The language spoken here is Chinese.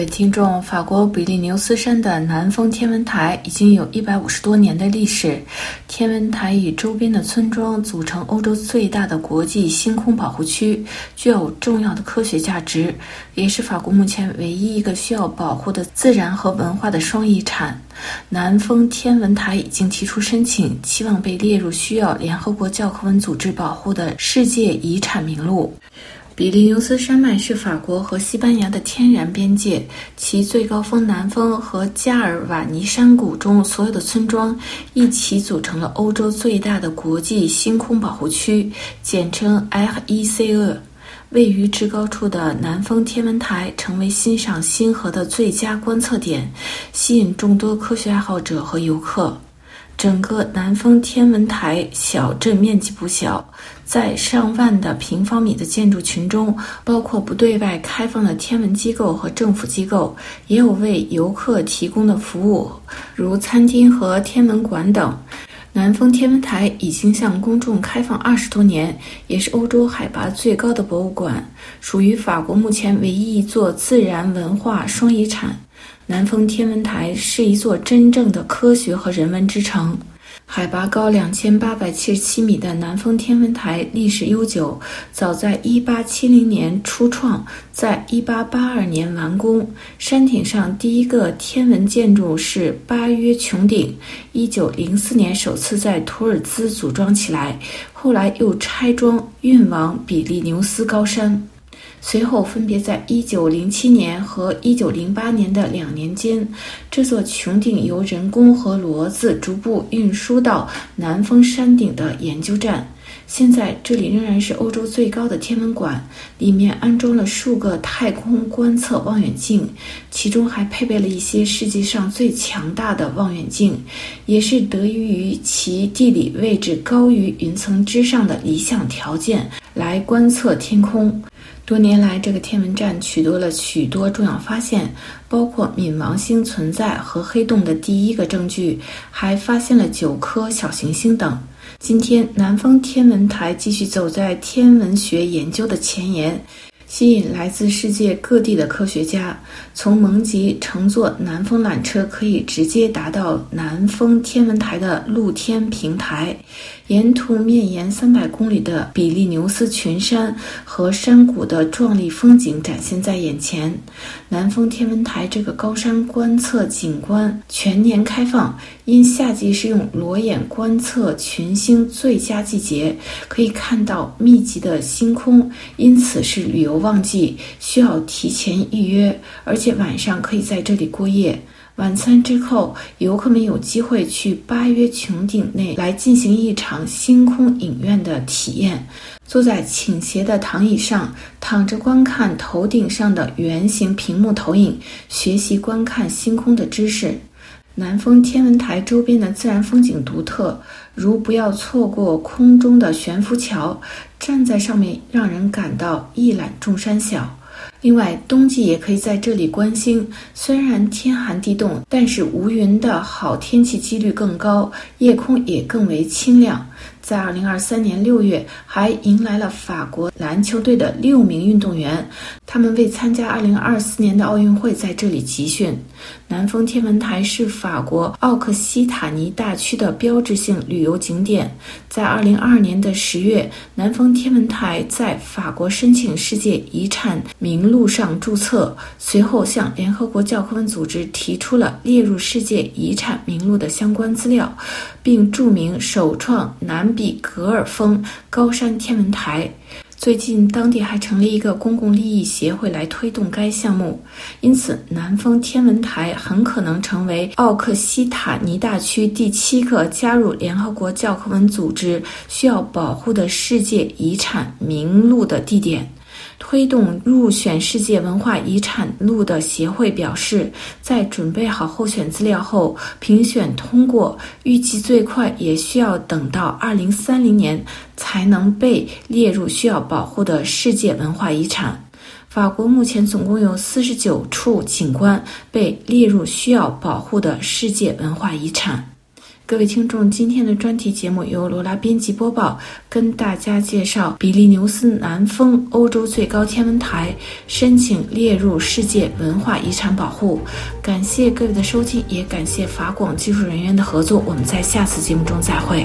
位听众，法国比利牛斯山的南峰天文台已经有一百五十多年的历史。天文台与周边的村庄组成欧洲最大的国际星空保护区，具有重要的科学价值，也是法国目前唯一一个需要保护的自然和文化的双遗产。南峰天文台已经提出申请，期望被列入需要联合国教科文组织保护的世界遗产名录。比利牛斯山脉是法国和西班牙的天然边界，其最高峰南峰和加尔瓦尼山谷中所有的村庄一起组成了欧洲最大的国际星空保护区，简称 RICE。位于至高处的南峰天文台成为欣赏星河的最佳观测点，吸引众多科学爱好者和游客。整个南峰天文台小镇面积不小，在上万的平方米的建筑群中，包括不对外开放的天文机构和政府机构，也有为游客提供的服务，如餐厅和天文馆等。南峰天文台已经向公众开放二十多年，也是欧洲海拔最高的博物馆，属于法国目前唯一一座自然文化双遗产。南峰天文台是一座真正的科学和人文之城。海拔高两千八百七十七米的南峰天文台历史悠久，早在一八七零年初创，在一八八二年完工。山顶上第一个天文建筑是巴约穹顶，一九零四年首次在图尔兹组装起来，后来又拆装运往比利牛斯高山。随后，分别在1907年和1908年的两年间，这座穹顶由人工和骡子逐步运输到南峰山顶的研究站。现在，这里仍然是欧洲最高的天文馆，里面安装了数个太空观测望远镜，其中还配备了一些世界上最强大的望远镜，也是得益于其地理位置高于云层之上的理想条件来观测天空。多年来，这个天文站取得了许多重要发现，包括冥王星存在和黑洞的第一个证据，还发现了九颗小行星等。今天，南方天文台继续走在天文学研究的前沿。吸引来自世界各地的科学家。从蒙吉乘坐南峰缆车，可以直接达到南峰天文台的露天平台。沿途面延三百公里的比利牛斯群山和山谷的壮丽风景展现在眼前。南峰天文台这个高山观测景观全年开放，因夏季是用裸眼观测群星最佳季节，可以看到密集的星空，因此是旅游旺季，需要提前预约，而且晚上可以在这里过夜。晚餐之后，游客们有机会去巴约穹顶内来进行一场星空影院的体验。坐在倾斜的躺椅上，躺着观看头顶上的圆形屏幕投影，学习观看星空的知识。南峰天文台周边的自然风景独特，如不要错过空中的悬浮桥，站在上面让人感到一览众山小。另外，冬季也可以在这里观星。虽然天寒地冻，但是无云的好天气几率更高，夜空也更为清亮。在二零二三年六月，还迎来了法国篮球队的六名运动员，他们为参加二零二四年的奥运会在这里集训。南峰天文台是法国奥克西塔尼大区的标志性旅游景点。在二零二二年的十月，南峰天文台在法国申请世界遗产名录上注册，随后向联合国教科文组织提出了列入世界遗产名录的相关资料，并注明首创南地格尔峰高山天文台。最近，当地还成立一个公共利益协会来推动该项目，因此南峰天文台很可能成为奥克西塔尼大区第七个加入联合国教科文组织需要保护的世界遗产名录的地点。推动入选世界文化遗产录的协会表示，在准备好候选资料后，评选通过，预计最快也需要等到二零三零年才能被列入需要保护的世界文化遗产。法国目前总共有四十九处景观被列入需要保护的世界文化遗产。各位听众，今天的专题节目由罗拉编辑播报，跟大家介绍比利牛斯南峰欧洲最高天文台申请列入世界文化遗产保护。感谢各位的收听，也感谢法广技术人员的合作。我们在下次节目中再会。